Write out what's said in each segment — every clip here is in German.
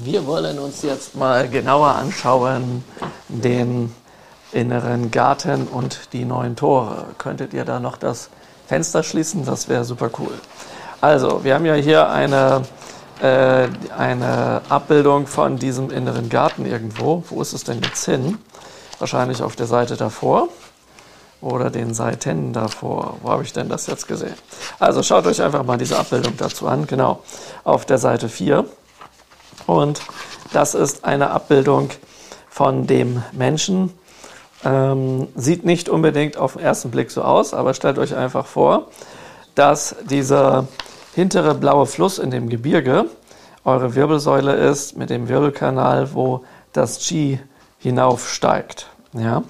Wir wollen uns jetzt mal genauer anschauen den inneren Garten und die neuen Tore. Könntet ihr da noch das Fenster schließen? Das wäre super cool. Also, wir haben ja hier eine, äh, eine Abbildung von diesem inneren Garten irgendwo. Wo ist es denn jetzt hin? Wahrscheinlich auf der Seite davor oder den Seiten davor. Wo habe ich denn das jetzt gesehen? Also schaut euch einfach mal diese Abbildung dazu an. Genau, auf der Seite 4. Und das ist eine Abbildung von dem Menschen. Ähm, sieht nicht unbedingt auf den ersten Blick so aus, aber stellt euch einfach vor, dass dieser hintere blaue Fluss in dem Gebirge eure Wirbelsäule ist mit dem Wirbelkanal, wo das Qi hinaufsteigt. Ja?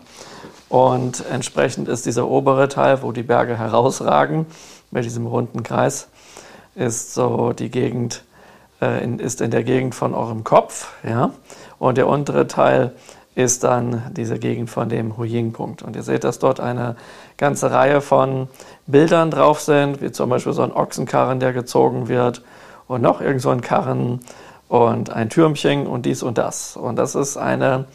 Und entsprechend ist dieser obere Teil, wo die Berge herausragen, mit diesem runden Kreis, ist so die Gegend, äh, in, ist in der Gegend von eurem Kopf. Ja? Und der untere Teil ist dann diese Gegend von dem Huying-Punkt. Und ihr seht, dass dort eine ganze Reihe von Bildern drauf sind, wie zum Beispiel so ein Ochsenkarren, der gezogen wird, und noch irgend so ein Karren und ein Türmchen und dies und das. Und das ist eine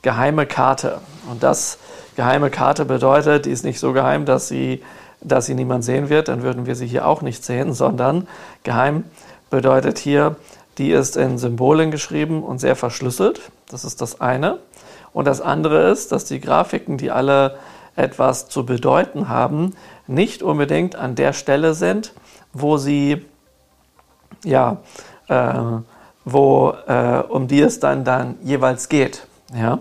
geheime Karte. Und das geheime Karte bedeutet, die ist nicht so geheim, dass sie, dass sie niemand sehen wird, dann würden wir sie hier auch nicht sehen, sondern geheim bedeutet hier, die ist in Symbolen geschrieben und sehr verschlüsselt. Das ist das eine. Und das andere ist, dass die Grafiken, die alle etwas zu bedeuten haben, nicht unbedingt an der Stelle sind, wo sie, ja, äh, wo, äh, um die es dann, dann jeweils geht. Ja?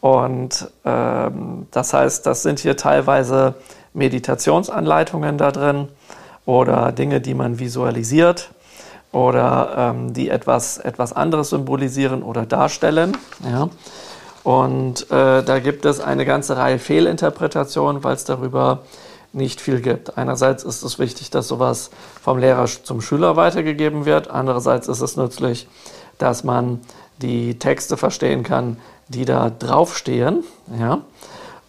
Und ähm, das heißt, das sind hier teilweise Meditationsanleitungen da drin oder Dinge, die man visualisiert oder ähm, die etwas, etwas anderes symbolisieren oder darstellen. Ja. Und äh, da gibt es eine ganze Reihe Fehlinterpretationen, weil es darüber nicht viel gibt. Einerseits ist es wichtig, dass sowas vom Lehrer zum Schüler weitergegeben wird. Andererseits ist es nützlich, dass man die Texte verstehen kann, die da draufstehen, ja,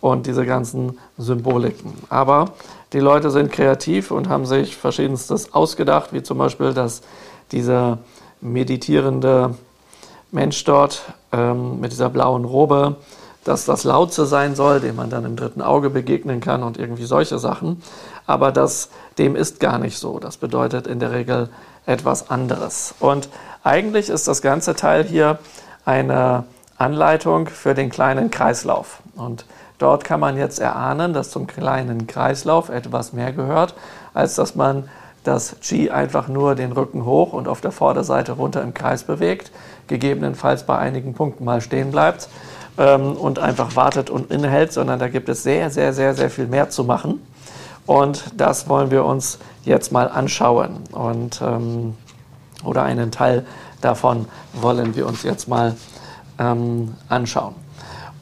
und diese ganzen Symboliken. Aber die Leute sind kreativ und haben sich verschiedenstes ausgedacht, wie zum Beispiel, dass dieser meditierende Mensch dort ähm, mit dieser blauen Robe, dass das Lautze sein soll, dem man dann im dritten Auge begegnen kann und irgendwie solche Sachen. Aber das, dem ist gar nicht so. Das bedeutet in der Regel etwas anderes. Und eigentlich ist das ganze Teil hier eine Anleitung für den kleinen Kreislauf. Und dort kann man jetzt erahnen, dass zum kleinen Kreislauf etwas mehr gehört, als dass man das Qi einfach nur den Rücken hoch und auf der Vorderseite runter im Kreis bewegt, gegebenenfalls bei einigen Punkten mal stehen bleibt ähm, und einfach wartet und innehält, sondern da gibt es sehr, sehr, sehr, sehr viel mehr zu machen. Und das wollen wir uns jetzt mal anschauen. Und, ähm, oder einen Teil davon wollen wir uns jetzt mal ähm, anschauen.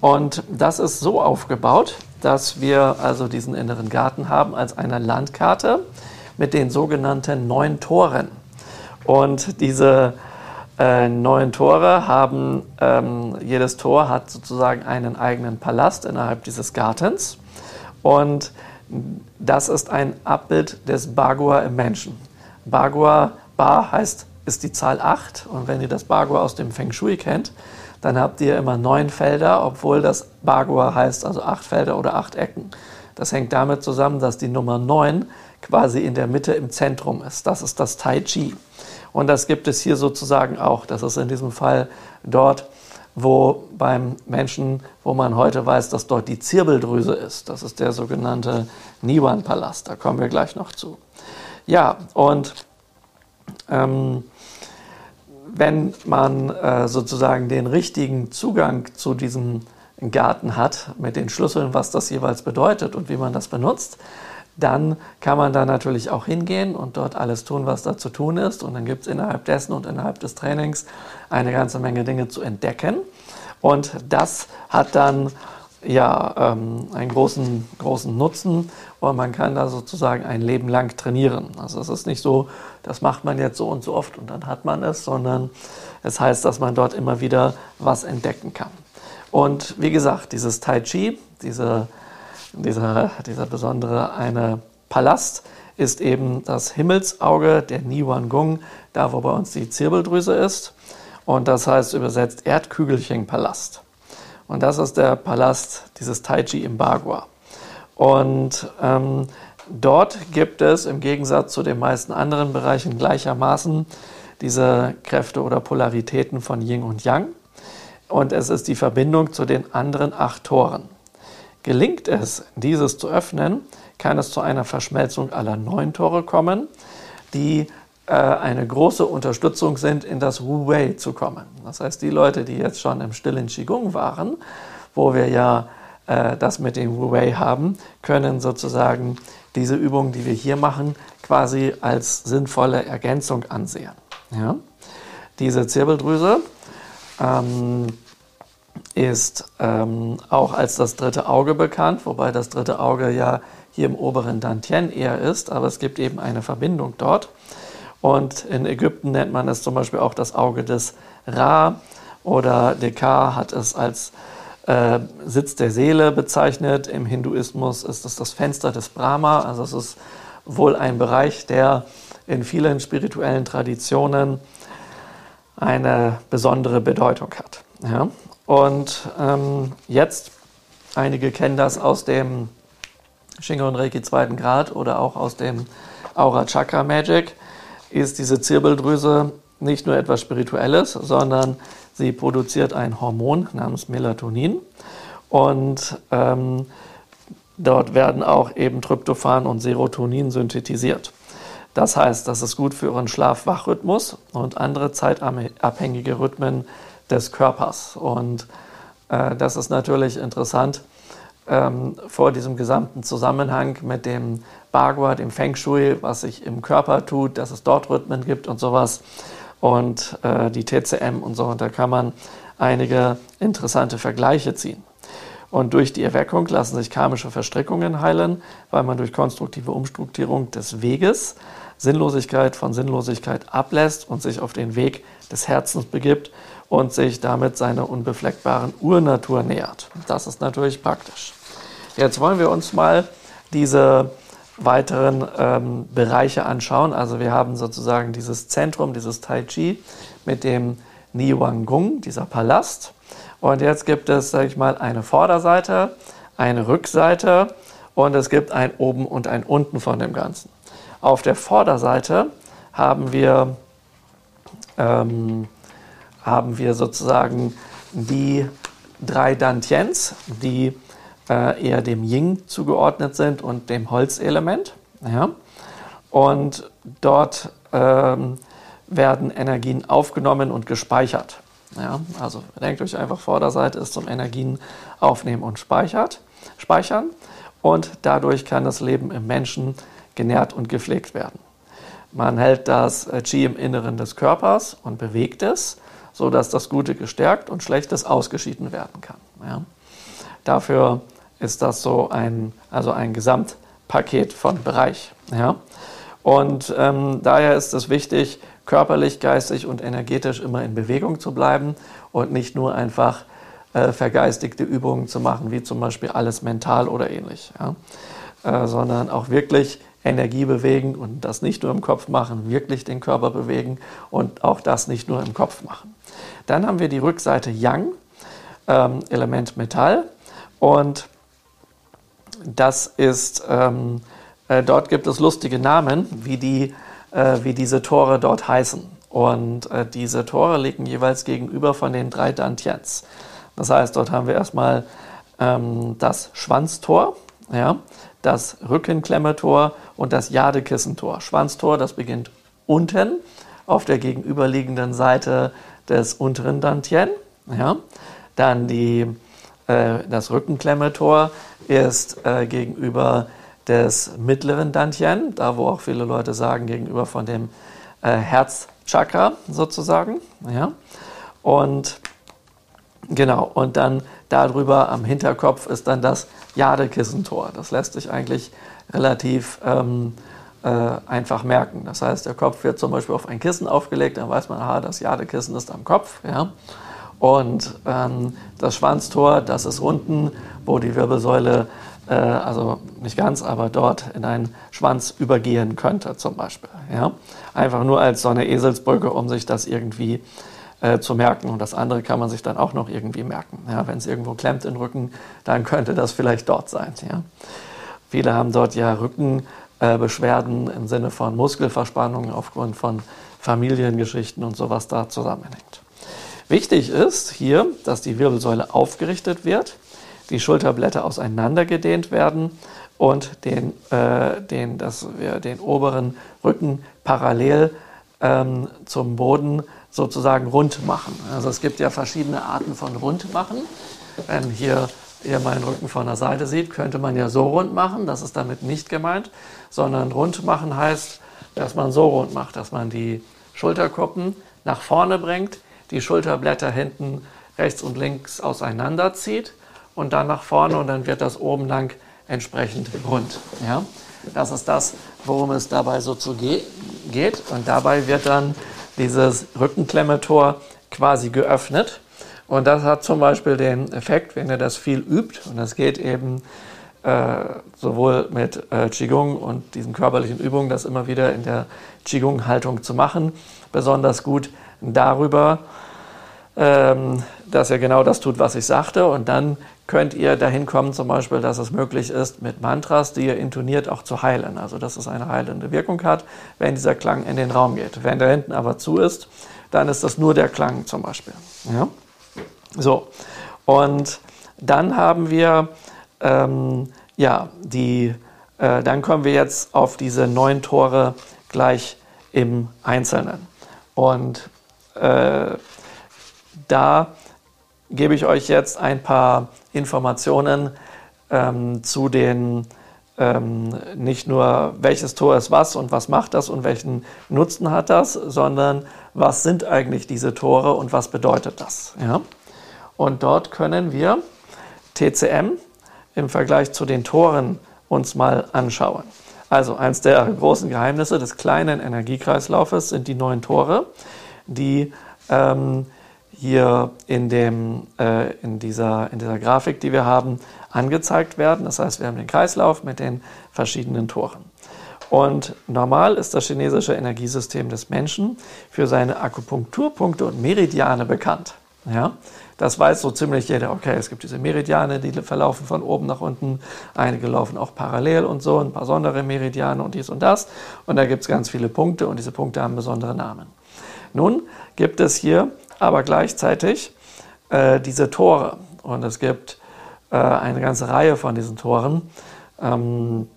Und das ist so aufgebaut, dass wir also diesen inneren Garten haben als eine Landkarte mit den sogenannten neun Toren. Und diese äh, neun Tore haben, ähm, jedes Tor hat sozusagen einen eigenen Palast innerhalb dieses Gartens. Und das ist ein Abbild des Bagua im Menschen. Bagua, Ba heißt, ist die Zahl 8. Und wenn ihr das Bagua aus dem Feng Shui kennt, dann habt ihr immer neun Felder, obwohl das Bagua heißt, also acht Felder oder acht Ecken. Das hängt damit zusammen, dass die Nummer neun quasi in der Mitte im Zentrum ist. Das ist das Tai Chi. Und das gibt es hier sozusagen auch. Das ist in diesem Fall dort, wo beim Menschen, wo man heute weiß, dass dort die Zirbeldrüse ist. Das ist der sogenannte Niwan-Palast. Da kommen wir gleich noch zu. Ja, und ähm, wenn man äh, sozusagen den richtigen Zugang zu diesem Garten hat, mit den Schlüsseln, was das jeweils bedeutet und wie man das benutzt, dann kann man da natürlich auch hingehen und dort alles tun, was da zu tun ist. Und dann gibt es innerhalb dessen und innerhalb des Trainings eine ganze Menge Dinge zu entdecken. Und das hat dann ja ähm, einen großen, großen Nutzen und man kann da sozusagen ein Leben lang trainieren. Also es ist nicht so, das macht man jetzt so und so oft und dann hat man es, sondern es heißt, dass man dort immer wieder was entdecken kann. Und wie gesagt, dieses Tai Chi, diese, dieser, dieser besondere eine Palast, ist eben das Himmelsauge der Niwan Gung, da wo bei uns die Zirbeldrüse ist. Und das heißt übersetzt Erdkügelchen-Palast. Und das ist der Palast dieses Taiji im Bagua. Und ähm, dort gibt es im Gegensatz zu den meisten anderen Bereichen gleichermaßen diese Kräfte oder Polaritäten von Yin und Yang. Und es ist die Verbindung zu den anderen acht Toren. Gelingt es, dieses zu öffnen, kann es zu einer Verschmelzung aller neun Tore kommen, die äh, eine große Unterstützung sind, in das Wu Wei zu kommen. Das heißt, die Leute, die jetzt schon im stillen Qigong waren, wo wir ja äh, das mit dem Wu Wei haben, können sozusagen diese Übungen, die wir hier machen, quasi als sinnvolle Ergänzung ansehen. Ja? Diese Zirbeldrüse ähm, ist ähm, auch als das dritte Auge bekannt, wobei das dritte Auge ja hier im oberen Dantien eher ist, aber es gibt eben eine Verbindung dort. Und in Ägypten nennt man es zum Beispiel auch das Auge des Ra oder Dekar hat es als äh, Sitz der Seele bezeichnet. Im Hinduismus ist es das Fenster des Brahma, also es ist wohl ein Bereich, der in vielen spirituellen Traditionen eine besondere Bedeutung hat. Ja? Und ähm, jetzt, einige kennen das aus dem Shingon Reiki zweiten Grad oder auch aus dem Aura Chakra Magic, ist diese Zirbeldrüse nicht nur etwas Spirituelles, sondern sie produziert ein Hormon namens Melatonin. Und ähm, dort werden auch eben Tryptophan und Serotonin synthetisiert. Das heißt, das ist gut für Ihren Schlaf-Wach-Rhythmus und andere zeitabhängige Rhythmen des Körpers. Und äh, das ist natürlich interessant ähm, vor diesem gesamten Zusammenhang mit dem Bagua, dem Feng Shui, was sich im Körper tut, dass es dort Rhythmen gibt und sowas. Und äh, die TCM und so. Und da kann man einige interessante Vergleiche ziehen. Und durch die Erweckung lassen sich karmische Verstrickungen heilen, weil man durch konstruktive Umstrukturierung des Weges Sinnlosigkeit von Sinnlosigkeit ablässt und sich auf den Weg des Herzens begibt und sich damit seiner unbefleckbaren Urnatur nähert. Das ist natürlich praktisch. Jetzt wollen wir uns mal diese weiteren ähm, Bereiche anschauen. Also wir haben sozusagen dieses Zentrum, dieses Tai Chi mit dem Niwangung, dieser Palast. Und jetzt gibt es, sage ich mal, eine Vorderseite, eine Rückseite und es gibt ein Oben und ein Unten von dem Ganzen. Auf der Vorderseite haben wir ähm, haben wir sozusagen die drei Dantiens, die äh, eher dem Ying zugeordnet sind und dem Holzelement. Ja? Und dort ähm, werden Energien aufgenommen und gespeichert. Ja? Also denkt euch einfach, Vorderseite ist zum Energien aufnehmen und speichert, speichern. Und dadurch kann das Leben im Menschen genährt und gepflegt werden. Man hält das Qi im Inneren des Körpers und bewegt es sodass das Gute gestärkt und Schlechtes ausgeschieden werden kann. Ja. Dafür ist das so ein, also ein Gesamtpaket von Bereich. Ja. Und ähm, daher ist es wichtig, körperlich, geistig und energetisch immer in Bewegung zu bleiben und nicht nur einfach äh, vergeistigte Übungen zu machen, wie zum Beispiel alles mental oder ähnlich, ja. äh, sondern auch wirklich Energie bewegen und das nicht nur im Kopf machen, wirklich den Körper bewegen und auch das nicht nur im Kopf machen. Dann haben wir die Rückseite Yang, ähm, Element Metall. Und das ist, ähm, äh, dort gibt es lustige Namen, wie, die, äh, wie diese Tore dort heißen. Und äh, diese Tore liegen jeweils gegenüber von den drei Dantians. Das heißt, dort haben wir erstmal ähm, das Schwanztor, ja, das Rückenklemmetor und das Jadekissentor. Schwanztor, das beginnt unten auf der gegenüberliegenden Seite des unteren Dantien. Ja. Dann die, äh, das Rückenklemmetor ist äh, gegenüber des mittleren Dantien, da wo auch viele Leute sagen, gegenüber von dem äh, Herzchakra sozusagen. Ja. Und genau, und dann darüber am Hinterkopf ist dann das Jadekissentor. Das lässt sich eigentlich relativ ähm, äh, einfach merken. Das heißt, der Kopf wird zum Beispiel auf ein Kissen aufgelegt, dann weiß man, aha, das Jadekissen ist am Kopf. Ja? Und ähm, das Schwanztor, das ist unten, wo die Wirbelsäule, äh, also nicht ganz, aber dort in einen Schwanz übergehen könnte zum Beispiel. Ja? Einfach nur als so eine Eselsbrücke, um sich das irgendwie äh, zu merken. Und das andere kann man sich dann auch noch irgendwie merken. Ja, Wenn es irgendwo klemmt im Rücken, dann könnte das vielleicht dort sein. Ja. Viele haben dort ja Rückenbeschwerden äh, im Sinne von Muskelverspannungen aufgrund von Familiengeschichten und so, was da zusammenhängt. Wichtig ist hier, dass die Wirbelsäule aufgerichtet wird, die Schulterblätter auseinandergedehnt werden und den, äh, den, dass wir den oberen Rücken parallel ähm, zum Boden sozusagen rund machen. Also es gibt ja verschiedene Arten von rund machen. Wenn hier ihr meinen Rücken von der Seite seht, könnte man ja so rund machen. Das ist damit nicht gemeint, sondern rund machen heißt, dass man so rund macht, dass man die Schulterkuppen nach vorne bringt, die Schulterblätter hinten rechts und links auseinanderzieht und dann nach vorne und dann wird das oben lang entsprechend rund. Ja? Das ist das, worum es dabei so zu ge geht. Und dabei wird dann dieses Rückenklemmetor quasi geöffnet. Und das hat zum Beispiel den Effekt, wenn ihr das viel übt, und das geht eben äh, sowohl mit äh, Qigong und diesen körperlichen Übungen, das immer wieder in der Qigong-Haltung zu machen, besonders gut darüber, ähm, dass ihr genau das tut, was ich sagte. Und dann könnt ihr dahin kommen, zum Beispiel, dass es möglich ist, mit Mantras, die ihr intoniert, auch zu heilen. Also, dass es eine heilende Wirkung hat, wenn dieser Klang in den Raum geht. Wenn der hinten aber zu ist, dann ist das nur der Klang zum Beispiel. Ja? So, und dann haben wir, ähm, ja, die, äh, dann kommen wir jetzt auf diese neun Tore gleich im Einzelnen. Und äh, da gebe ich euch jetzt ein paar Informationen ähm, zu den ähm, nicht nur welches Tor ist was und was macht das und welchen Nutzen hat das, sondern was sind eigentlich diese Tore und was bedeutet das. Ja? Und dort können wir TCM im Vergleich zu den Toren uns mal anschauen. Also eines der großen Geheimnisse des kleinen Energiekreislaufes sind die neun Tore, die ähm, hier in, dem, äh, in, dieser, in dieser Grafik, die wir haben, angezeigt werden. Das heißt, wir haben den Kreislauf mit den verschiedenen Toren. Und normal ist das chinesische Energiesystem des Menschen für seine Akupunkturpunkte und Meridiane bekannt. Ja? Das weiß so ziemlich jeder. Okay, es gibt diese Meridiane, die verlaufen von oben nach unten. Einige laufen auch parallel und so, ein paar besondere Meridiane und dies und das. Und da gibt es ganz viele Punkte und diese Punkte haben besondere Namen. Nun gibt es hier aber gleichzeitig äh, diese Tore. Und es gibt äh, eine ganze Reihe von diesen Toren. Ähm,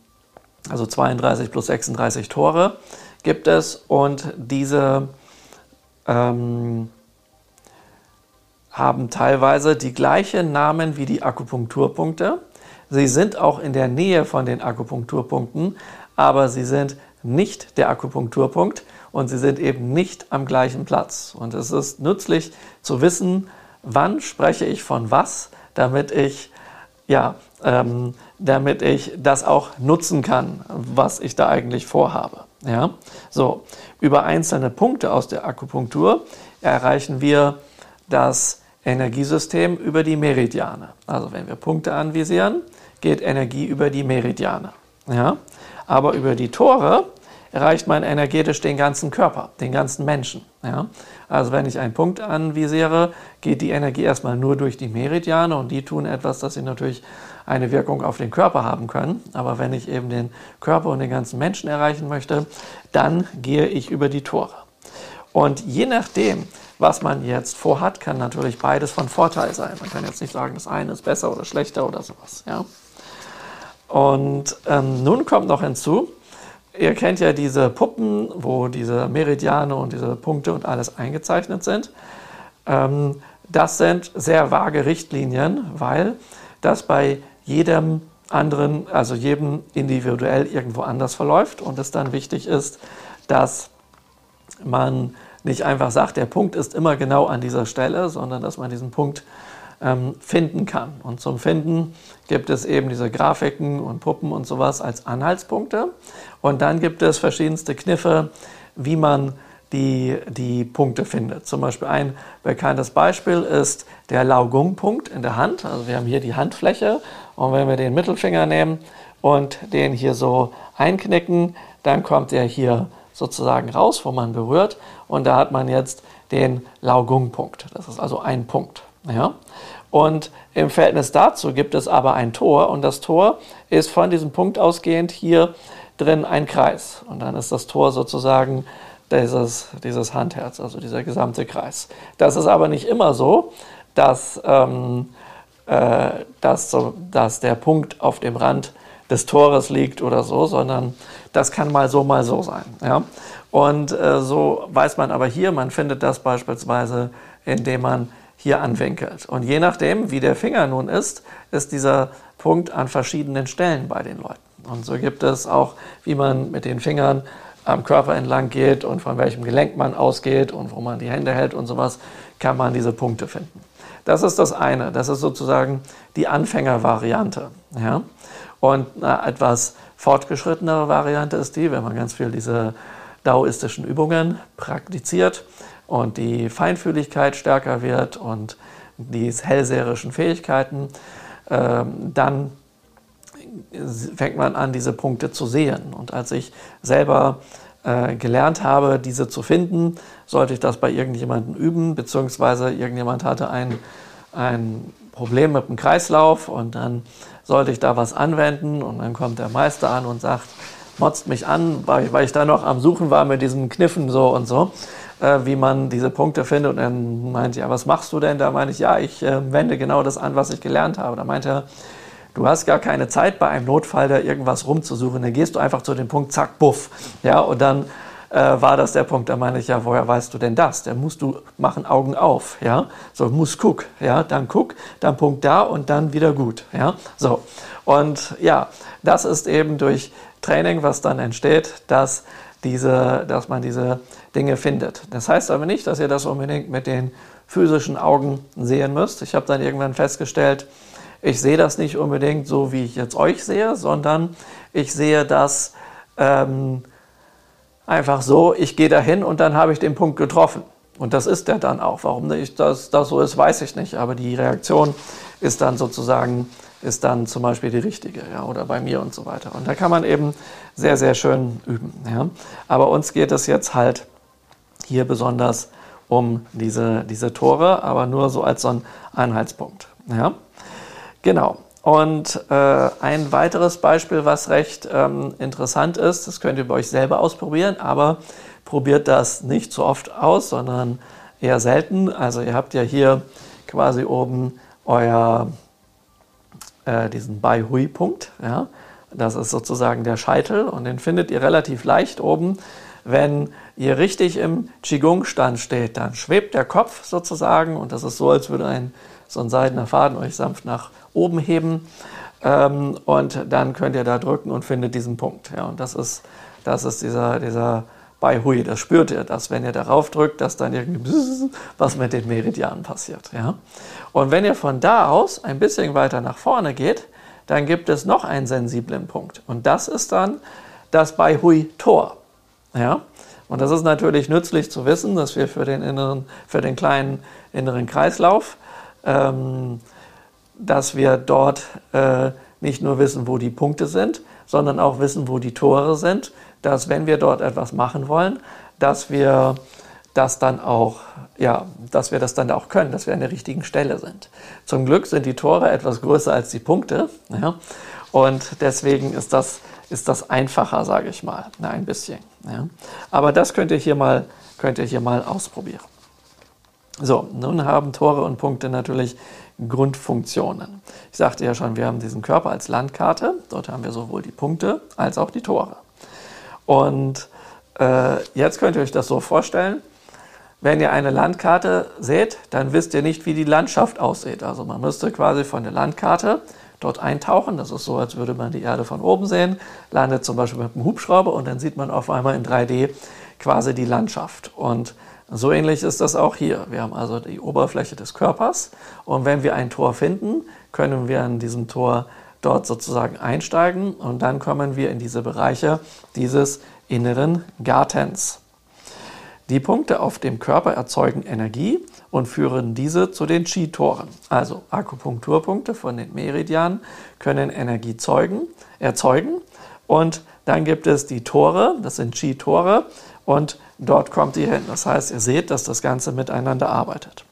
also 32 plus 36 Tore gibt es. Und diese ähm, haben teilweise die gleichen Namen wie die Akupunkturpunkte. Sie sind auch in der Nähe von den Akupunkturpunkten, aber sie sind nicht der Akupunkturpunkt, und sie sind eben nicht am gleichen Platz. Und es ist nützlich zu wissen, wann spreche ich von was, damit ich ja, ähm, damit ich das auch nutzen kann, was ich da eigentlich vorhabe. Ja? So, über einzelne Punkte aus der Akupunktur erreichen wir das Energiesystem über die Meridiane. Also wenn wir Punkte anvisieren, geht Energie über die Meridiane. Ja? Aber über die Tore erreicht man energetisch den ganzen Körper, den ganzen Menschen. Ja? Also wenn ich einen Punkt anvisiere, geht die Energie erstmal nur durch die Meridiane und die tun etwas, dass sie natürlich eine Wirkung auf den Körper haben können. Aber wenn ich eben den Körper und den ganzen Menschen erreichen möchte, dann gehe ich über die Tore. Und je nachdem, was man jetzt vorhat, kann natürlich beides von Vorteil sein. Man kann jetzt nicht sagen, das eine ist besser oder schlechter oder sowas. Ja? Und ähm, nun kommt noch hinzu, Ihr kennt ja diese Puppen, wo diese Meridiane und diese Punkte und alles eingezeichnet sind. Ähm, das sind sehr vage Richtlinien, weil das bei jedem anderen, also jedem individuell irgendwo anders verläuft und es dann wichtig ist, dass man nicht einfach sagt, der Punkt ist immer genau an dieser Stelle, sondern dass man diesen Punkt ähm, finden kann. Und zum Finden gibt es eben diese Grafiken und Puppen und sowas als Anhaltspunkte. Und dann gibt es verschiedenste Kniffe, wie man die, die Punkte findet. Zum Beispiel ein bekanntes Beispiel ist der Laugung-Punkt in der Hand. Also wir haben hier die Handfläche und wenn wir den Mittelfinger nehmen und den hier so einknicken, dann kommt er hier sozusagen raus, wo man berührt. Und da hat man jetzt den Laogung-Punkt. Das ist also ein Punkt. Ja? Und im Verhältnis dazu gibt es aber ein Tor und das Tor ist von diesem Punkt ausgehend hier drin ein Kreis. Und dann ist das Tor sozusagen dieses, dieses Handherz, also dieser gesamte Kreis. Das ist aber nicht immer so, dass, ähm, äh, dass, so, dass der Punkt auf dem Rand des Tores liegt oder so, sondern das kann mal so, mal so sein. Ja? Und äh, so weiß man aber hier, man findet das beispielsweise, indem man hier anwinkelt. Und je nachdem, wie der Finger nun ist, ist dieser Punkt an verschiedenen Stellen bei den Leuten. Und so gibt es auch, wie man mit den Fingern am Körper entlang geht und von welchem Gelenk man ausgeht und wo man die Hände hält und sowas, kann man diese Punkte finden. Das ist das eine. Das ist sozusagen die Anfängervariante. Ja? Und eine etwas fortgeschrittenere Variante ist die, wenn man ganz viel diese daoistischen Übungen praktiziert und die Feinfühligkeit stärker wird und die hellseherischen Fähigkeiten, äh, dann fängt man an, diese Punkte zu sehen. Und als ich selber äh, gelernt habe, diese zu finden, sollte ich das bei irgendjemandem üben, beziehungsweise irgendjemand hatte ein, ein Problem mit dem Kreislauf und dann sollte ich da was anwenden und dann kommt der Meister an und sagt, motzt mich an, weil, weil ich da noch am Suchen war mit diesen Kniffen so und so, äh, wie man diese Punkte findet. Und dann meinte ja, was machst du denn? Da meine ich, ja, ich äh, wende genau das an, was ich gelernt habe. Da meinte er, du hast gar keine Zeit bei einem Notfall da irgendwas rumzusuchen. Dann gehst du einfach zu dem Punkt, zack, buff. Ja, und dann äh, war das der Punkt. Da meine ich, ja, woher weißt du denn das? Da musst du machen Augen auf, ja. So, muss guck, ja, dann guck, dann Punkt da und dann wieder gut, ja. So. Und ja, das ist eben durch Training, was dann entsteht, dass diese, dass man diese Dinge findet. Das heißt aber nicht, dass ihr das unbedingt mit den physischen Augen sehen müsst. Ich habe dann irgendwann festgestellt, ich sehe das nicht unbedingt so, wie ich jetzt euch sehe, sondern ich sehe das ähm, einfach so, ich gehe dahin und dann habe ich den Punkt getroffen. Und das ist der dann auch. Warum nicht das, das so ist, weiß ich nicht. Aber die Reaktion ist dann sozusagen, ist dann zum Beispiel die richtige, ja, oder bei mir und so weiter. Und da kann man eben sehr, sehr schön üben. Ja. Aber uns geht es jetzt halt hier besonders um diese, diese Tore, aber nur so als so ein Einheitspunkt. Ja. Genau. Und äh, ein weiteres Beispiel, was recht ähm, interessant ist, das könnt ihr bei euch selber ausprobieren, aber probiert das nicht so oft aus, sondern eher selten. Also ihr habt ja hier quasi oben euer äh, diesen Bai Hui Punkt. Ja? Das ist sozusagen der Scheitel und den findet ihr relativ leicht oben. Wenn ihr richtig im Qigong-Stand steht, dann schwebt der Kopf sozusagen und das ist so, als würde ein so ein seidener Faden euch sanft nach oben heben ähm, und dann könnt ihr da drücken und findet diesen Punkt. Ja, und das ist, das ist dieser, dieser bei Hui, das spürt ihr, dass wenn ihr darauf drückt, dass dann irgendwie was mit den Meridianen passiert. Ja? Und wenn ihr von da aus ein bisschen weiter nach vorne geht, dann gibt es noch einen sensiblen Punkt. Und das ist dann das bei Hui Tor. Ja? Und das ist natürlich nützlich zu wissen, dass wir für den, inneren, für den kleinen inneren Kreislauf ähm, dass wir dort äh, nicht nur wissen, wo die Punkte sind, sondern auch wissen, wo die Tore sind, dass wenn wir dort etwas machen wollen, dass wir das dann auch, ja, dass wir das dann auch können, dass wir an der richtigen Stelle sind. Zum Glück sind die Tore etwas größer als die Punkte, ja, und deswegen ist das, ist das einfacher, sage ich mal, na, ein bisschen. Ja. Aber das könnt ihr hier mal, könnt ihr hier mal ausprobieren. So, nun haben Tore und Punkte natürlich Grundfunktionen. Ich sagte ja schon, wir haben diesen Körper als Landkarte. Dort haben wir sowohl die Punkte als auch die Tore. Und äh, jetzt könnt ihr euch das so vorstellen. Wenn ihr eine Landkarte seht, dann wisst ihr nicht, wie die Landschaft aussieht. Also man müsste quasi von der Landkarte dort eintauchen. Das ist so, als würde man die Erde von oben sehen, landet zum Beispiel mit einem Hubschrauber und dann sieht man auf einmal in 3D quasi die Landschaft. Und so ähnlich ist das auch hier. Wir haben also die Oberfläche des Körpers und wenn wir ein Tor finden, können wir an diesem Tor dort sozusagen einsteigen und dann kommen wir in diese Bereiche dieses inneren Gartens. Die Punkte auf dem Körper erzeugen Energie und führen diese zu den Chi-Toren. Also Akupunkturpunkte von den Meridianen können Energie zeugen, erzeugen und dann gibt es die Tore, das sind Chi-Tore und dort kommt ihr hin. Das heißt, ihr seht, dass das Ganze miteinander arbeitet.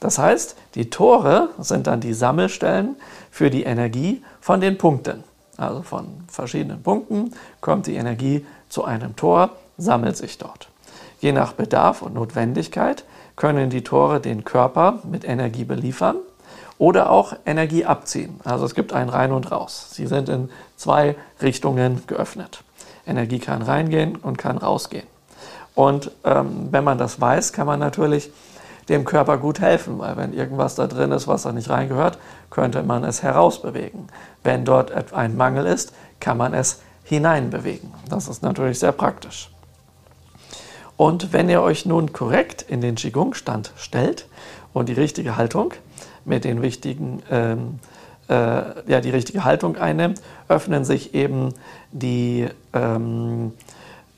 Das heißt, die Tore sind dann die Sammelstellen für die Energie von den Punkten. Also von verschiedenen Punkten kommt die Energie zu einem Tor, sammelt sich dort. Je nach Bedarf und Notwendigkeit können die Tore den Körper mit Energie beliefern oder auch Energie abziehen. Also es gibt ein Rein und Raus. Sie sind in zwei Richtungen geöffnet. Energie kann reingehen und kann rausgehen. Und ähm, wenn man das weiß, kann man natürlich dem Körper gut helfen, weil wenn irgendwas da drin ist, was da nicht reingehört, könnte man es herausbewegen. Wenn dort ein Mangel ist, kann man es hineinbewegen. Das ist natürlich sehr praktisch. Und wenn ihr euch nun korrekt in den Qigong-Stand stellt und die richtige Haltung mit den wichtigen, ähm, äh, ja, die richtige Haltung einnimmt, öffnen sich eben die, ähm,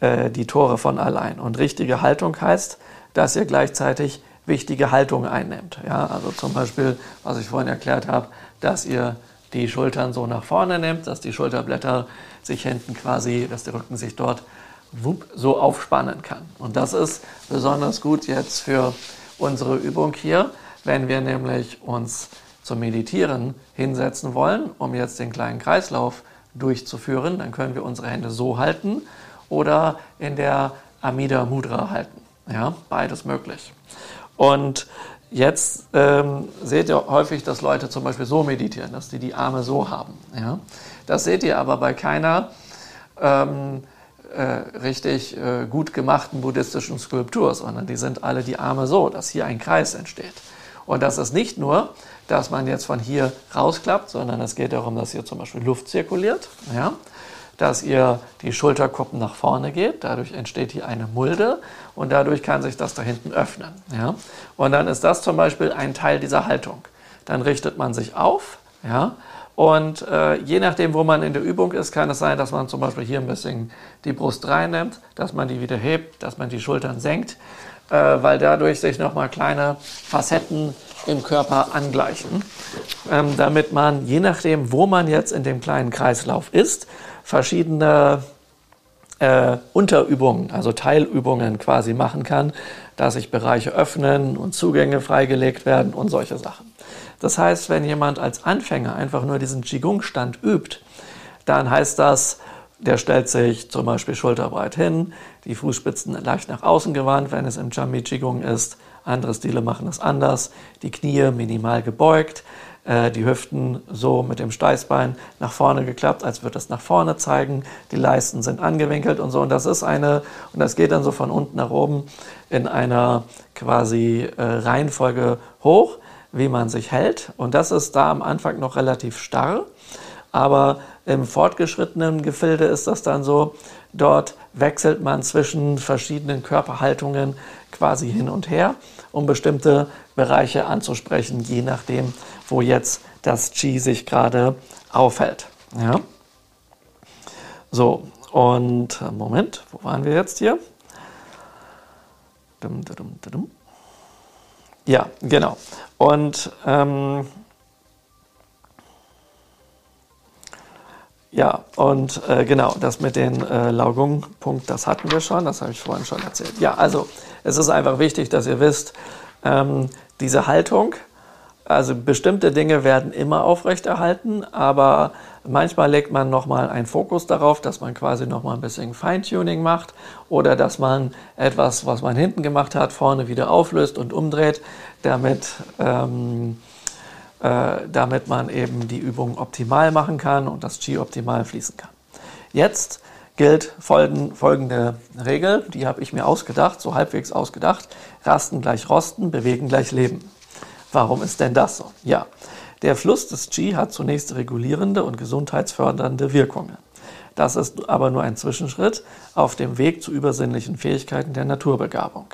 äh, die Tore von allein. Und richtige Haltung heißt, dass ihr gleichzeitig wichtige Haltung einnimmt. Ja, also zum Beispiel, was ich vorhin erklärt habe, dass ihr die Schultern so nach vorne nehmt, dass die Schulterblätter sich hinten quasi, dass der Rücken sich dort wupp, so aufspannen kann. Und das ist besonders gut jetzt für unsere Übung hier, wenn wir nämlich uns zum Meditieren hinsetzen wollen, um jetzt den kleinen Kreislauf durchzuführen, dann können wir unsere Hände so halten oder in der Amida Mudra halten. Ja, beides möglich. Und jetzt ähm, seht ihr häufig, dass Leute zum Beispiel so meditieren, dass die die Arme so haben. Ja? Das seht ihr aber bei keiner ähm, äh, richtig äh, gut gemachten buddhistischen Skulptur, sondern die sind alle die Arme so, dass hier ein Kreis entsteht. Und das ist nicht nur, dass man jetzt von hier rausklappt, sondern es geht darum, dass hier zum Beispiel Luft zirkuliert, ja? dass ihr die Schulterkuppen nach vorne geht, dadurch entsteht hier eine Mulde und dadurch kann sich das da hinten öffnen. Ja? Und dann ist das zum Beispiel ein Teil dieser Haltung. Dann richtet man sich auf, ja, und äh, je nachdem, wo man in der Übung ist, kann es sein, dass man zum Beispiel hier ein bisschen die Brust reinnimmt, dass man die wieder hebt, dass man die Schultern senkt, äh, weil dadurch sich nochmal kleine Facetten im Körper angleichen, ähm, damit man, je nachdem, wo man jetzt in dem kleinen Kreislauf ist, verschiedene äh, Unterübungen, also Teilübungen quasi machen kann, dass sich Bereiche öffnen und Zugänge freigelegt werden und solche Sachen. Das heißt, wenn jemand als Anfänger einfach nur diesen Qigong-Stand übt, dann heißt das, der stellt sich zum Beispiel schulterbreit hin, die Fußspitzen leicht nach außen gewandt, wenn es im Chami Qigong ist. Andere Stile machen es anders. Die Knie minimal gebeugt, äh, die Hüften so mit dem Steißbein nach vorne geklappt, als würde es nach vorne zeigen. Die Leisten sind angewinkelt und so. Und das ist eine, und das geht dann so von unten nach oben in einer quasi äh, Reihenfolge hoch wie man sich hält. Und das ist da am Anfang noch relativ starr. Aber im fortgeschrittenen Gefilde ist das dann so, dort wechselt man zwischen verschiedenen Körperhaltungen quasi hin und her, um bestimmte Bereiche anzusprechen, je nachdem, wo jetzt das Qi sich gerade aufhält. Ja? So, und Moment, wo waren wir jetzt hier? Dum, dum, dum, ja, genau. Und ähm, ja, und äh, genau, das mit den äh, Laugungpunkt, das hatten wir schon, das habe ich vorhin schon erzählt. Ja, also es ist einfach wichtig, dass ihr wisst, ähm, diese Haltung, also bestimmte Dinge werden immer aufrechterhalten, aber manchmal legt man nochmal einen Fokus darauf, dass man quasi nochmal ein bisschen Feintuning macht oder dass man etwas, was man hinten gemacht hat, vorne wieder auflöst und umdreht, damit, ähm, äh, damit man eben die Übung optimal machen kann und das Qi optimal fließen kann. Jetzt gilt folgende Regel, die habe ich mir ausgedacht, so halbwegs ausgedacht. Rasten gleich Rosten, bewegen gleich Leben. Warum ist denn das so? Ja, der Fluss des Qi hat zunächst regulierende und gesundheitsfördernde Wirkungen. Das ist aber nur ein Zwischenschritt auf dem Weg zu übersinnlichen Fähigkeiten der Naturbegabung.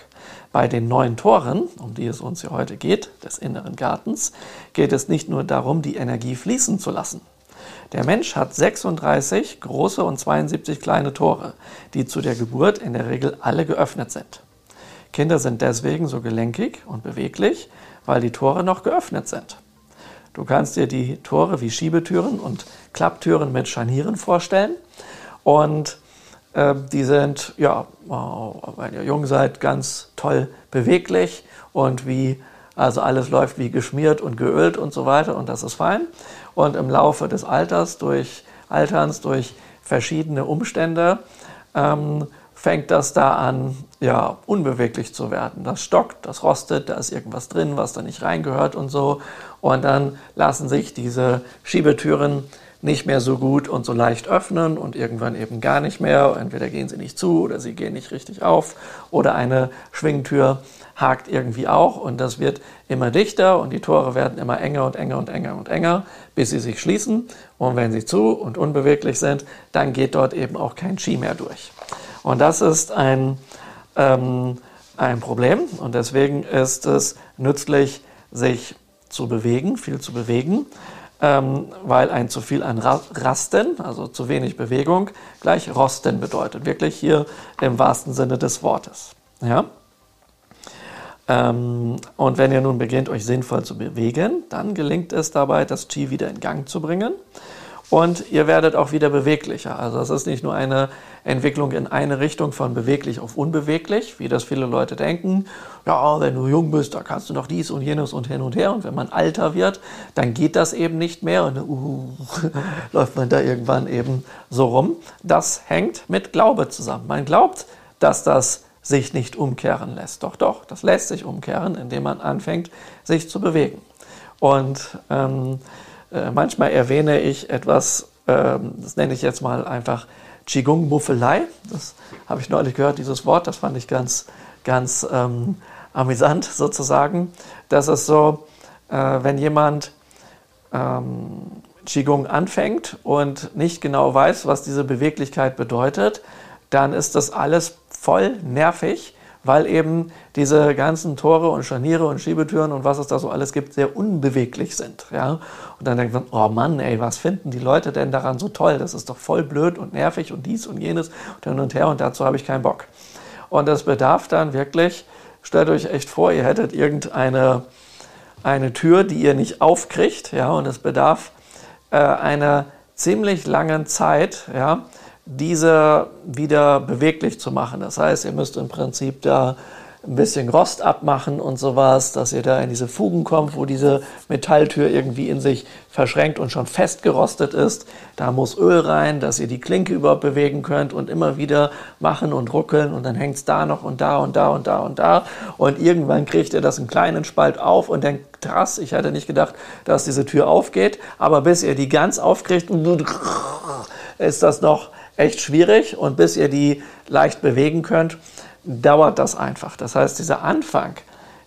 Bei den neuen Toren, um die es uns hier heute geht, des inneren Gartens, geht es nicht nur darum, die Energie fließen zu lassen. Der Mensch hat 36 große und 72 kleine Tore, die zu der Geburt in der Regel alle geöffnet sind. Kinder sind deswegen so gelenkig und beweglich, weil die Tore noch geöffnet sind. Du kannst dir die Tore wie Schiebetüren und Klapptüren mit Scharnieren vorstellen. Und äh, die sind, ja, wenn ihr jung seid, ganz toll beweglich und wie, also alles läuft wie geschmiert und geölt und so weiter und das ist fein. Und im Laufe des Alters, durch Alterns, durch verschiedene Umstände, ähm, fängt das da an, ja, unbeweglich zu werden. Das stockt, das rostet, da ist irgendwas drin, was da nicht reingehört und so. Und dann lassen sich diese Schiebetüren nicht mehr so gut und so leicht öffnen und irgendwann eben gar nicht mehr. Entweder gehen sie nicht zu oder sie gehen nicht richtig auf oder eine Schwingtür hakt irgendwie auch und das wird immer dichter und die Tore werden immer enger und enger und enger und enger, bis sie sich schließen. Und wenn sie zu und unbeweglich sind, dann geht dort eben auch kein Ski mehr durch. Und das ist ein, ähm, ein Problem und deswegen ist es nützlich, sich zu bewegen, viel zu bewegen ähm, weil ein zu viel an Rasten, also zu wenig Bewegung, gleich Rosten bedeutet. Wirklich hier im wahrsten Sinne des Wortes. Ja? Ähm, und wenn ihr nun beginnt, euch sinnvoll zu bewegen, dann gelingt es dabei, das Qi wieder in Gang zu bringen und ihr werdet auch wieder beweglicher. Also es ist nicht nur eine Entwicklung in eine Richtung von beweglich auf unbeweglich, wie das viele Leute denken. Ja, wenn du jung bist, da kannst du noch dies und jenes und hin und her. Und wenn man alter wird, dann geht das eben nicht mehr und uh, läuft man da irgendwann eben so rum. Das hängt mit Glaube zusammen. Man glaubt, dass das sich nicht umkehren lässt. Doch, doch, das lässt sich umkehren, indem man anfängt, sich zu bewegen. Und ähm, äh, manchmal erwähne ich etwas, ähm, das nenne ich jetzt mal einfach Qigong-Muffelei. Das habe ich neulich gehört, dieses Wort, das fand ich ganz, ganz ähm, amüsant sozusagen. Das ist so, äh, wenn jemand ähm, Qigong anfängt und nicht genau weiß, was diese Beweglichkeit bedeutet, dann ist das alles voll nervig weil eben diese ganzen Tore und Scharniere und Schiebetüren und was es da so alles gibt, sehr unbeweglich sind. Ja? Und dann denkt man, oh Mann, ey, was finden die Leute denn daran so toll? Das ist doch voll blöd und nervig und dies und jenes und hin und her und dazu habe ich keinen Bock. Und das bedarf dann wirklich, stellt euch echt vor, ihr hättet irgendeine eine Tür, die ihr nicht aufkriegt, ja, und es bedarf äh, einer ziemlich langen Zeit, ja, diese wieder beweglich zu machen. Das heißt, ihr müsst im Prinzip da ein bisschen Rost abmachen und sowas, dass ihr da in diese Fugen kommt, wo diese Metalltür irgendwie in sich verschränkt und schon festgerostet ist. Da muss Öl rein, dass ihr die Klinke überhaupt bewegen könnt und immer wieder machen und ruckeln und dann hängt es da noch und da und da und da und da und irgendwann kriegt ihr das einen kleinen Spalt auf und denkt, krass, ich hatte nicht gedacht, dass diese Tür aufgeht, aber bis ihr die ganz aufkriegt, ist das noch echt schwierig und bis ihr die leicht bewegen könnt, dauert das einfach. Das heißt, dieser Anfang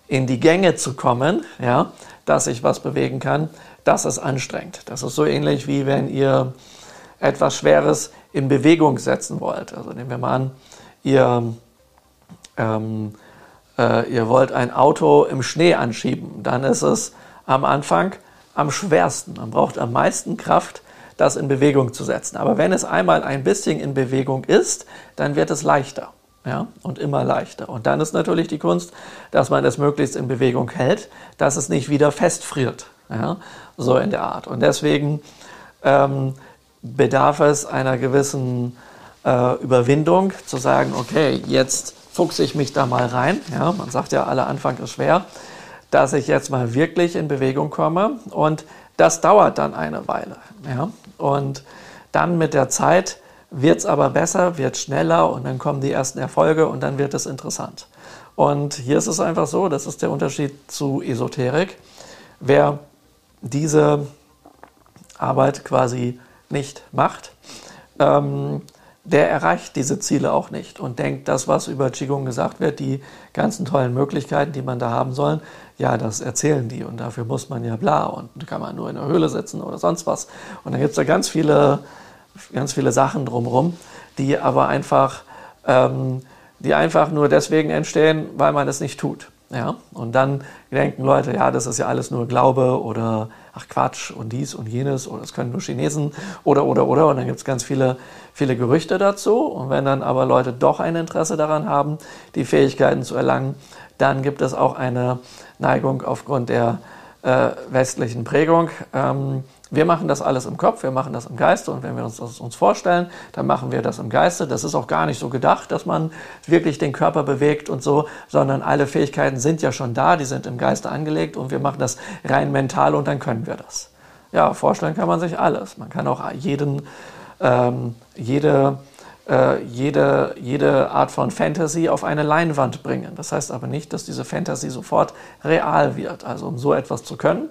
in die Gänge zu kommen, ja, dass ich was bewegen kann, das ist anstrengend. Das ist so ähnlich wie wenn ihr etwas Schweres in Bewegung setzen wollt. Also nehmen wir mal an, ihr, ähm, äh, ihr wollt ein Auto im Schnee anschieben. Dann ist es am Anfang am schwersten. Man braucht am meisten Kraft, das in Bewegung zu setzen. Aber wenn es einmal ein bisschen in Bewegung ist, dann wird es leichter. Ja, und immer leichter. Und dann ist natürlich die Kunst, dass man es möglichst in Bewegung hält, dass es nicht wieder festfriert. Ja, so in der Art. Und deswegen ähm, bedarf es einer gewissen äh, Überwindung, zu sagen, okay, jetzt fuchse ich mich da mal rein. Ja, man sagt ja, aller Anfang ist schwer, dass ich jetzt mal wirklich in Bewegung komme. Und das dauert dann eine Weile. Ja? Und dann mit der Zeit wird es aber besser, wird schneller und dann kommen die ersten Erfolge und dann wird es interessant. Und hier ist es einfach so, das ist der Unterschied zu Esoterik. Wer diese Arbeit quasi nicht macht, ähm, der erreicht diese Ziele auch nicht und denkt, das, was über Qigong gesagt wird, die ganzen tollen Möglichkeiten, die man da haben soll, ja, das erzählen die und dafür muss man ja bla und kann man nur in der Höhle sitzen oder sonst was. Und dann gibt es da ganz viele, ganz viele Sachen drumherum, die aber einfach, ähm, die einfach nur deswegen entstehen, weil man es nicht tut. Ja? Und dann denken Leute, ja, das ist ja alles nur Glaube oder ach Quatsch und dies und jenes oder es können nur Chinesen oder oder oder und dann gibt es ganz viele, viele Gerüchte dazu. Und wenn dann aber Leute doch ein Interesse daran haben, die Fähigkeiten zu erlangen, dann gibt es auch eine Neigung aufgrund der äh, westlichen Prägung, ähm, Wir machen das alles im Kopf, wir machen das im Geiste und wenn wir uns das uns vorstellen, dann machen wir das im Geiste. Das ist auch gar nicht so gedacht, dass man wirklich den Körper bewegt und so, sondern alle Fähigkeiten sind ja schon da, die sind im Geiste angelegt und wir machen das rein mental und dann können wir das. Ja, vorstellen kann man sich alles. Man kann auch jeden, ähm, jede, äh, jede, jede Art von Fantasy auf eine Leinwand bringen. Das heißt aber nicht, dass diese Fantasy sofort real wird. Also um so etwas zu können,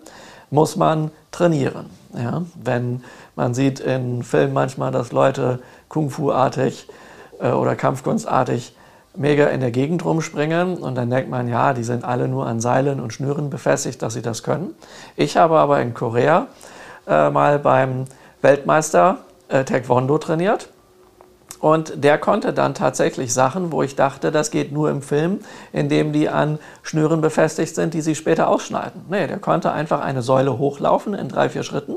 muss man trainieren. Ja? Wenn man sieht in Filmen manchmal, dass Leute Kung-Fu-artig äh, oder Kampfkunstartig mega in der Gegend rumspringen und dann denkt man, ja, die sind alle nur an Seilen und Schnüren befestigt, dass sie das können. Ich habe aber in Korea äh, mal beim Weltmeister äh, Taekwondo trainiert und der konnte dann tatsächlich Sachen, wo ich dachte, das geht nur im Film, indem die an Schnüren befestigt sind, die sie später ausschneiden. Nee, der konnte einfach eine Säule hochlaufen in drei, vier Schritten,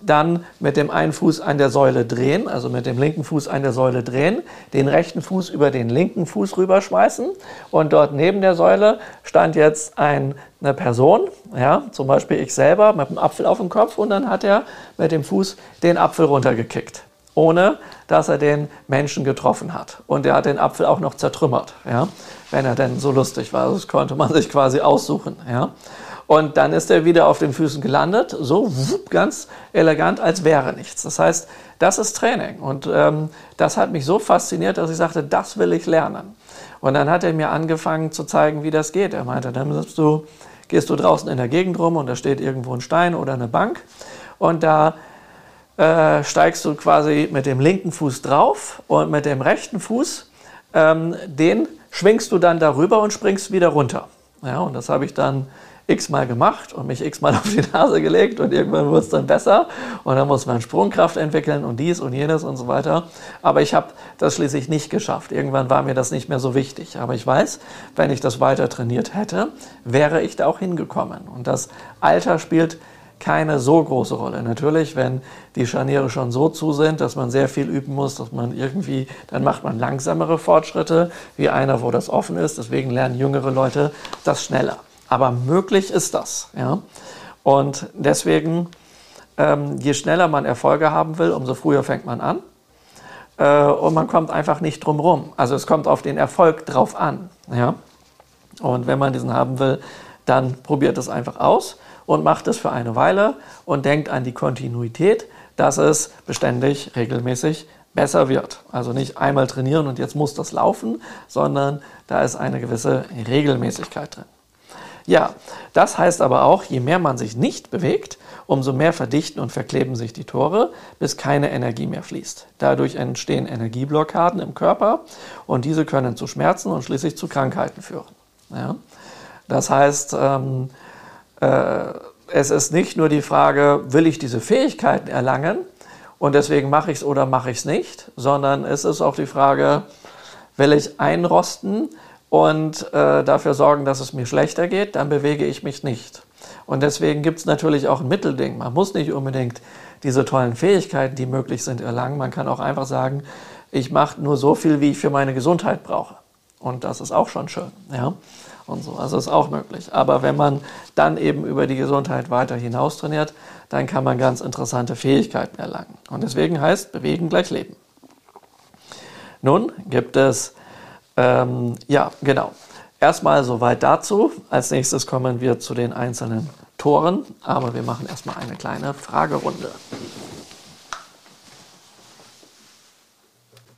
dann mit dem einen Fuß an der Säule drehen, also mit dem linken Fuß an der Säule drehen, den rechten Fuß über den linken Fuß rüberschmeißen und dort neben der Säule stand jetzt ein, eine Person, ja, zum Beispiel ich selber mit einem Apfel auf dem Kopf und dann hat er mit dem Fuß den Apfel runtergekickt ohne dass er den Menschen getroffen hat. Und er hat den Apfel auch noch zertrümmert, ja, wenn er denn so lustig war. Das konnte man sich quasi aussuchen. Ja. Und dann ist er wieder auf den Füßen gelandet, so ganz elegant, als wäre nichts. Das heißt, das ist Training. Und ähm, das hat mich so fasziniert, dass ich sagte, das will ich lernen. Und dann hat er mir angefangen zu zeigen, wie das geht. Er meinte, dann du, gehst du draußen in der Gegend rum und da steht irgendwo ein Stein oder eine Bank. Und da äh, steigst du quasi mit dem linken Fuß drauf und mit dem rechten Fuß, ähm, den schwingst du dann darüber und springst wieder runter. Ja, und das habe ich dann x-mal gemacht und mich x-mal auf die Nase gelegt und irgendwann wurde es dann besser und dann muss man Sprungkraft entwickeln und dies und jenes und so weiter. Aber ich habe das schließlich nicht geschafft. Irgendwann war mir das nicht mehr so wichtig. Aber ich weiß, wenn ich das weiter trainiert hätte, wäre ich da auch hingekommen. Und das Alter spielt keine so große Rolle. Natürlich, wenn die Scharniere schon so zu sind, dass man sehr viel üben muss, dass man irgendwie, dann macht man langsamere Fortschritte, wie einer, wo das offen ist. Deswegen lernen jüngere Leute das schneller. Aber möglich ist das. Ja? Und deswegen, ähm, je schneller man Erfolge haben will, umso früher fängt man an. Äh, und man kommt einfach nicht drum rum. Also es kommt auf den Erfolg drauf an. Ja? Und wenn man diesen haben will, dann probiert es einfach aus und macht es für eine Weile und denkt an die Kontinuität, dass es beständig, regelmäßig besser wird. Also nicht einmal trainieren und jetzt muss das laufen, sondern da ist eine gewisse Regelmäßigkeit drin. Ja, das heißt aber auch, je mehr man sich nicht bewegt, umso mehr verdichten und verkleben sich die Tore, bis keine Energie mehr fließt. Dadurch entstehen Energieblockaden im Körper und diese können zu Schmerzen und schließlich zu Krankheiten führen. Ja? Das heißt, ähm, äh, es ist nicht nur die Frage, will ich diese Fähigkeiten erlangen und deswegen mache ich es oder mache ich es nicht, sondern es ist auch die Frage, will ich einrosten und äh, dafür sorgen, dass es mir schlechter geht, dann bewege ich mich nicht. Und deswegen gibt es natürlich auch ein Mittelding. Man muss nicht unbedingt diese tollen Fähigkeiten, die möglich sind, erlangen. Man kann auch einfach sagen, ich mache nur so viel, wie ich für meine Gesundheit brauche. Und das ist auch schon schön. Ja? Und so. Also ist auch möglich. Aber wenn man dann eben über die Gesundheit weiter hinaus trainiert, dann kann man ganz interessante Fähigkeiten erlangen. Und deswegen heißt Bewegen gleich Leben. Nun gibt es, ähm, ja, genau. Erstmal soweit dazu. Als nächstes kommen wir zu den einzelnen Toren, aber wir machen erstmal eine kleine Fragerunde.